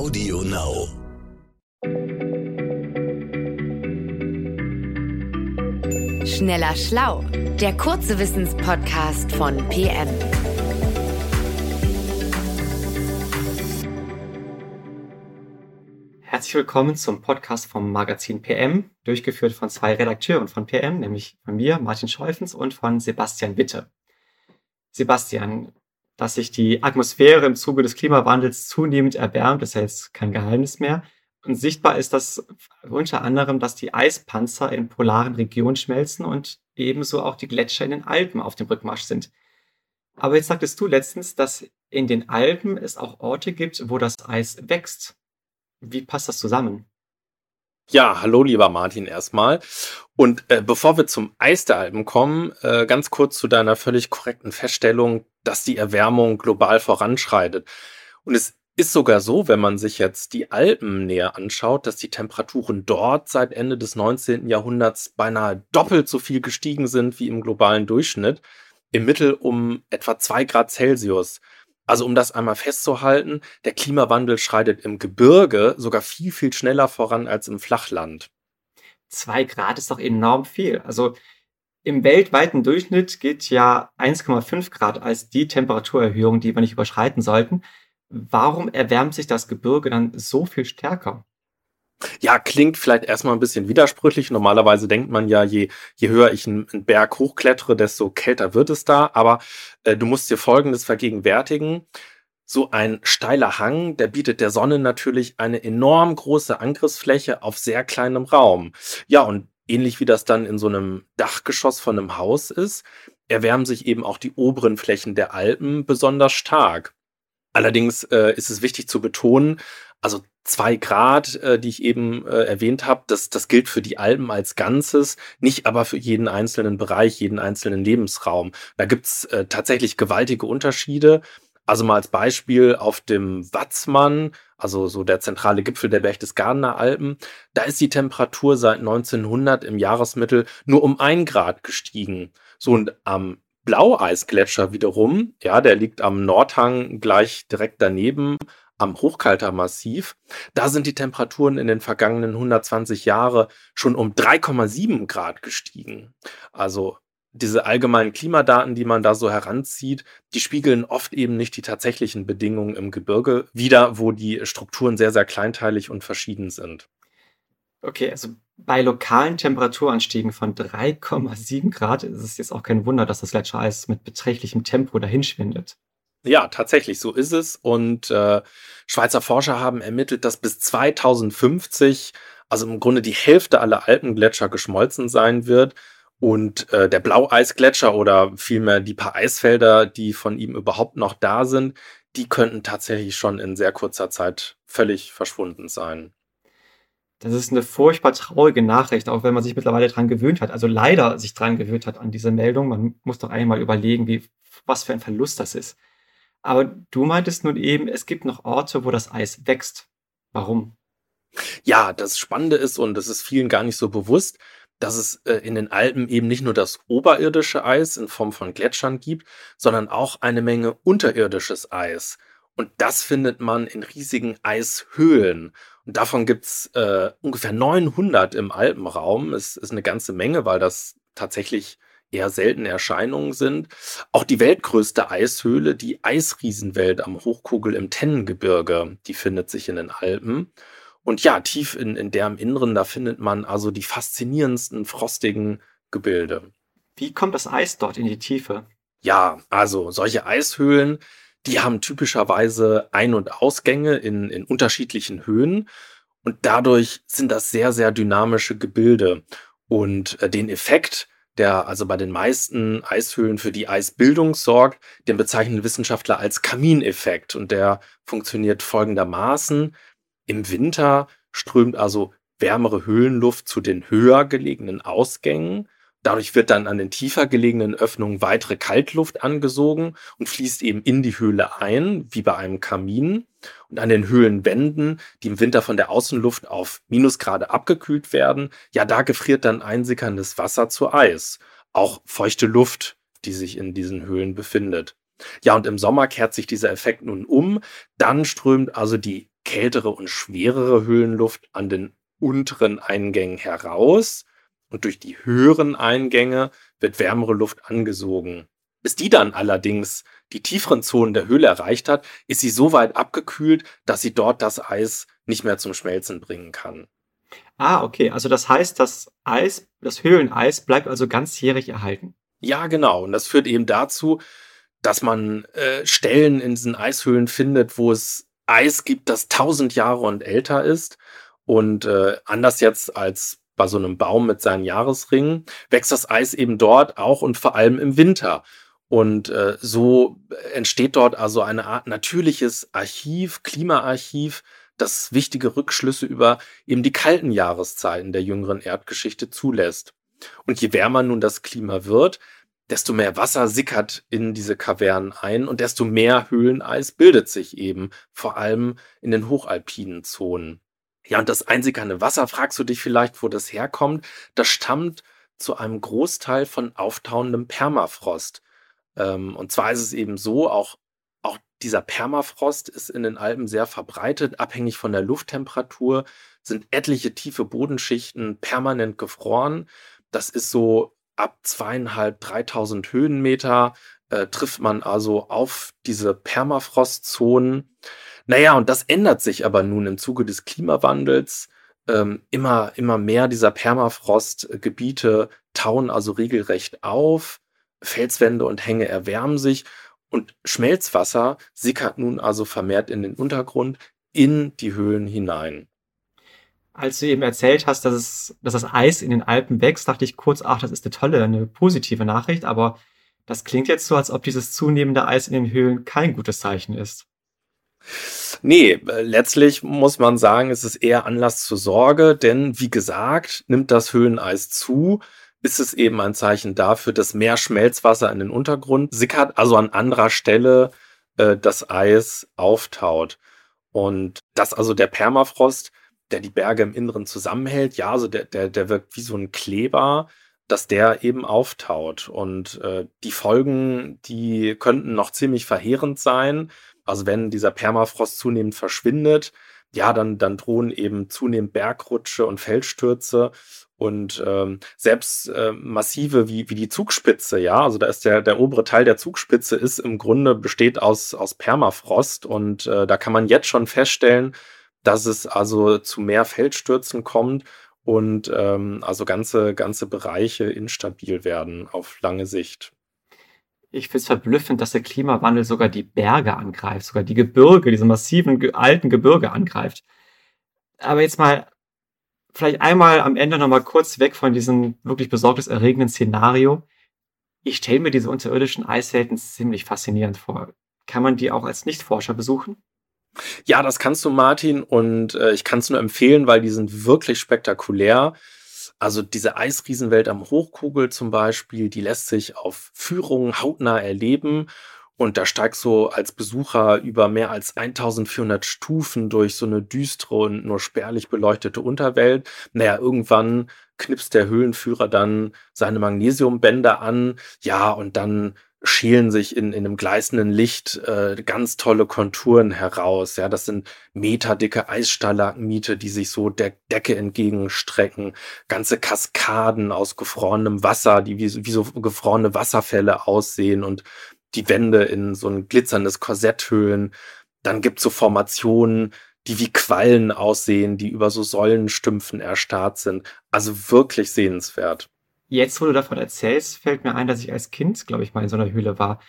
Audio Now. Schneller Schlau, der kurze Wissenspodcast von PM. Herzlich willkommen zum Podcast vom Magazin PM, durchgeführt von zwei Redakteuren von PM, nämlich von mir, Martin Scheufens, und von Sebastian Witte. Sebastian, dass sich die Atmosphäre im Zuge des Klimawandels zunehmend erwärmt, ist ja jetzt kein Geheimnis mehr. Und sichtbar ist das unter anderem, dass die Eispanzer in polaren Regionen schmelzen und ebenso auch die Gletscher in den Alpen auf dem Rückmarsch sind. Aber jetzt sagtest du letztens, dass in den Alpen es auch Orte gibt, wo das Eis wächst. Wie passt das zusammen? Ja, hallo lieber Martin erstmal. Und äh, bevor wir zum Eis der Alpen kommen, äh, ganz kurz zu deiner völlig korrekten Feststellung, dass die Erwärmung global voranschreitet. Und es ist sogar so, wenn man sich jetzt die Alpen näher anschaut, dass die Temperaturen dort seit Ende des 19. Jahrhunderts beinahe doppelt so viel gestiegen sind wie im globalen Durchschnitt, im Mittel um etwa zwei Grad Celsius. Also um das einmal festzuhalten, der Klimawandel schreitet im Gebirge sogar viel, viel schneller voran als im Flachland. Zwei Grad ist doch enorm viel. Also im weltweiten Durchschnitt gilt ja 1,5 Grad als die Temperaturerhöhung, die wir nicht überschreiten sollten. Warum erwärmt sich das Gebirge dann so viel stärker? Ja, klingt vielleicht erstmal ein bisschen widersprüchlich. Normalerweise denkt man ja, je, je höher ich einen, einen Berg hochklettere, desto kälter wird es da. Aber äh, du musst dir Folgendes vergegenwärtigen. So ein steiler Hang, der bietet der Sonne natürlich eine enorm große Angriffsfläche auf sehr kleinem Raum. Ja, und ähnlich wie das dann in so einem Dachgeschoss von einem Haus ist, erwärmen sich eben auch die oberen Flächen der Alpen besonders stark. Allerdings äh, ist es wichtig zu betonen, also zwei Grad, äh, die ich eben äh, erwähnt habe, das, das gilt für die Alpen als Ganzes, nicht aber für jeden einzelnen Bereich, jeden einzelnen Lebensraum. Da gibt's äh, tatsächlich gewaltige Unterschiede. Also mal als Beispiel auf dem Watzmann, also so der zentrale Gipfel der Berchtesgadener Alpen, da ist die Temperatur seit 1900 im Jahresmittel nur um ein Grad gestiegen. So und am Blaueisgletscher wiederum, ja, der liegt am Nordhang gleich direkt daneben, am Hochkaltermassiv. Da sind die Temperaturen in den vergangenen 120 Jahren schon um 3,7 Grad gestiegen. Also diese allgemeinen Klimadaten, die man da so heranzieht, die spiegeln oft eben nicht die tatsächlichen Bedingungen im Gebirge wider, wo die Strukturen sehr, sehr kleinteilig und verschieden sind. Okay, also bei lokalen Temperaturanstiegen von 3,7 Grad ist es jetzt auch kein Wunder, dass das Gletschereis mit beträchtlichem Tempo dahinschwindet. Ja, tatsächlich, so ist es. Und äh, Schweizer Forscher haben ermittelt, dass bis 2050, also im Grunde die Hälfte aller Alpengletscher geschmolzen sein wird und äh, der Blaueisgletscher oder vielmehr die paar Eisfelder, die von ihm überhaupt noch da sind, die könnten tatsächlich schon in sehr kurzer Zeit völlig verschwunden sein. Das ist eine furchtbar traurige Nachricht, auch wenn man sich mittlerweile dran gewöhnt hat. Also leider sich dran gewöhnt hat an diese Meldung. Man muss doch einmal überlegen, wie, was für ein Verlust das ist. Aber du meintest nun eben, es gibt noch Orte, wo das Eis wächst. Warum? Ja, das Spannende ist, und das ist vielen gar nicht so bewusst, dass es äh, in den Alpen eben nicht nur das oberirdische Eis in Form von Gletschern gibt, sondern auch eine Menge unterirdisches Eis. Und das findet man in riesigen Eishöhlen. Und davon gibt's äh, ungefähr 900 im Alpenraum. Es ist eine ganze Menge, weil das tatsächlich eher seltene Erscheinungen sind. Auch die weltgrößte Eishöhle, die Eisriesenwelt am Hochkugel im Tennengebirge, die findet sich in den Alpen. Und ja, tief in, in deren Inneren, da findet man also die faszinierendsten frostigen Gebilde. Wie kommt das Eis dort in die Tiefe? Ja, also solche Eishöhlen, die haben typischerweise Ein- und Ausgänge in, in unterschiedlichen Höhen. Und dadurch sind das sehr, sehr dynamische Gebilde. Und äh, den Effekt, der also bei den meisten Eishöhlen für die Eisbildung sorgt, den bezeichnen Wissenschaftler als Kamineffekt. Und der funktioniert folgendermaßen. Im Winter strömt also wärmere Höhlenluft zu den höher gelegenen Ausgängen. Dadurch wird dann an den tiefer gelegenen Öffnungen weitere Kaltluft angesogen und fließt eben in die Höhle ein, wie bei einem Kamin. Und an den Höhlenwänden, die im Winter von der Außenluft auf Minusgrade abgekühlt werden, ja, da gefriert dann einsickerndes Wasser zu Eis. Auch feuchte Luft, die sich in diesen Höhlen befindet. Ja, und im Sommer kehrt sich dieser Effekt nun um. Dann strömt also die kältere und schwerere Höhlenluft an den unteren Eingängen heraus und durch die höheren Eingänge wird wärmere Luft angesogen. Bis die dann allerdings die tieferen Zonen der Höhle erreicht hat, ist sie so weit abgekühlt, dass sie dort das Eis nicht mehr zum Schmelzen bringen kann. Ah, okay. Also das heißt, das Eis, das Höhleneis bleibt also ganzjährig erhalten. Ja, genau. Und das führt eben dazu, dass man äh, Stellen in diesen Eishöhlen findet, wo es Eis gibt, das tausend Jahre und älter ist. Und äh, anders jetzt als bei so einem Baum mit seinen Jahresringen, wächst das Eis eben dort auch und vor allem im Winter. Und äh, so entsteht dort also eine Art natürliches Archiv, Klimaarchiv, das wichtige Rückschlüsse über eben die kalten Jahreszeiten der jüngeren Erdgeschichte zulässt. Und je wärmer nun das Klima wird, desto mehr Wasser sickert in diese Kavernen ein und desto mehr Höhleneis bildet sich eben, vor allem in den hochalpinen Zonen. Ja, und das einsickernde Wasser, fragst du dich vielleicht, wo das herkommt? Das stammt zu einem Großteil von auftauendem Permafrost. Ähm, und zwar ist es eben so, auch, auch dieser Permafrost ist in den Alpen sehr verbreitet, abhängig von der Lufttemperatur, sind etliche tiefe Bodenschichten permanent gefroren. Das ist so ab zweieinhalb, 3000 Höhenmeter äh, trifft man also auf diese Permafrostzonen. Naja, und das ändert sich aber nun im Zuge des Klimawandels. Ähm, immer, immer mehr dieser Permafrostgebiete tauen also regelrecht auf. Felswände und Hänge erwärmen sich und Schmelzwasser sickert nun also vermehrt in den Untergrund, in die Höhlen hinein als du eben erzählt hast, dass, es, dass das Eis in den Alpen wächst, dachte ich kurz, ach, das ist eine tolle, eine positive Nachricht, aber das klingt jetzt so, als ob dieses zunehmende Eis in den Höhlen kein gutes Zeichen ist. Nee, äh, letztlich muss man sagen, es ist eher Anlass zur Sorge, denn wie gesagt, nimmt das Höhleneis zu, ist es eben ein Zeichen dafür, dass mehr Schmelzwasser in den Untergrund sickert, also an anderer Stelle äh, das Eis auftaut. Und dass also der Permafrost der die Berge im Inneren zusammenhält. Ja, also der, der, der wirkt wie so ein Kleber, dass der eben auftaut. Und äh, die Folgen, die könnten noch ziemlich verheerend sein. Also wenn dieser Permafrost zunehmend verschwindet, ja, dann, dann drohen eben zunehmend Bergrutsche und Felsstürze und ähm, selbst äh, massive wie, wie die Zugspitze, ja, also da ist der, der obere Teil der Zugspitze ist im Grunde besteht aus, aus Permafrost und äh, da kann man jetzt schon feststellen, dass es also zu mehr Feldstürzen kommt und ähm, also ganze, ganze Bereiche instabil werden auf lange Sicht. Ich finde es verblüffend, dass der Klimawandel sogar die Berge angreift, sogar die Gebirge, diese massiven alten Gebirge angreift. Aber jetzt mal, vielleicht einmal am Ende nochmal kurz weg von diesem wirklich besorgniserregenden Szenario. Ich stelle mir diese unterirdischen Eiswelten ziemlich faszinierend vor. Kann man die auch als Nichtforscher besuchen? Ja, das kannst du, Martin, und äh, ich kann es nur empfehlen, weil die sind wirklich spektakulär. Also diese Eisriesenwelt am Hochkugel zum Beispiel, die lässt sich auf Führungen hautnah erleben. Und da steigst du als Besucher über mehr als 1400 Stufen durch so eine düstere und nur spärlich beleuchtete Unterwelt. Naja, irgendwann knipst der Höhlenführer dann seine Magnesiumbänder an. Ja, und dann schälen sich in, in einem gleißenden Licht äh, ganz tolle Konturen heraus. Ja, das sind meterdicke Eisstalagmite, die sich so der Decke entgegenstrecken. Ganze Kaskaden aus gefrorenem Wasser, die wie, wie so gefrorene Wasserfälle aussehen und die Wände in so ein glitzerndes Korsett hüllen. Dann gibt's so Formationen, die wie Quallen aussehen, die über so Säulenstümpfen erstarrt sind. Also wirklich sehenswert. Jetzt, wo du davon erzählst, fällt mir ein, dass ich als Kind, glaube ich, mal in so einer Höhle war.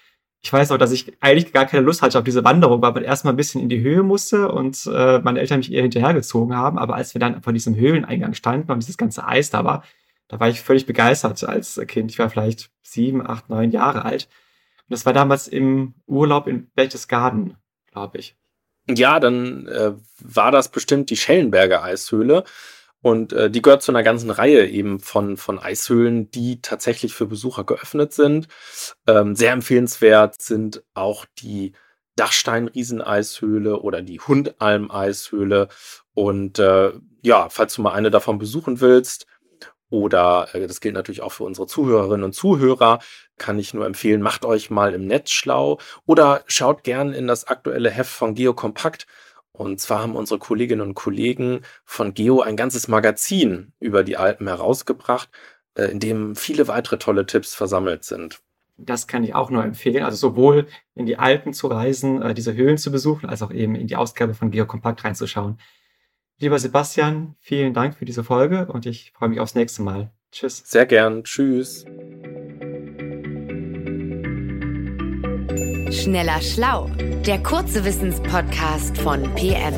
Ich weiß auch, dass ich eigentlich gar keine Lust hatte auf diese Wanderung, weil man erstmal ein bisschen in die Höhe musste und äh, meine Eltern mich eher hinterhergezogen haben. Aber als wir dann vor diesem Höhleneingang standen und dieses ganze Eis da war, da war ich völlig begeistert als Kind. Ich war vielleicht sieben, acht, neun Jahre alt. Und das war damals im Urlaub in Berchtesgaden, glaube ich. Ja, dann äh, war das bestimmt die Schellenberger Eishöhle. Und äh, die gehört zu einer ganzen Reihe eben von, von Eishöhlen, die tatsächlich für Besucher geöffnet sind. Ähm, sehr empfehlenswert sind auch die Dachstein-Rieseneishöhle oder die Hundalm-Eishöhle. Und äh, ja, falls du mal eine davon besuchen willst, oder äh, das gilt natürlich auch für unsere Zuhörerinnen und Zuhörer, kann ich nur empfehlen, macht euch mal im Netz schlau oder schaut gern in das aktuelle Heft von Geokompakt Und zwar haben unsere Kolleginnen und Kollegen von Geo ein ganzes Magazin über die Alpen herausgebracht, äh, in dem viele weitere tolle Tipps versammelt sind. Das kann ich auch nur empfehlen. Also sowohl in die Alpen zu reisen, äh, diese Höhlen zu besuchen, als auch eben in die Ausgabe von Geokompakt reinzuschauen. Lieber Sebastian, vielen Dank für diese Folge und ich freue mich aufs nächste Mal. Tschüss. Sehr gern. Tschüss. Schneller Schlau, der kurze Wissenspodcast von PM.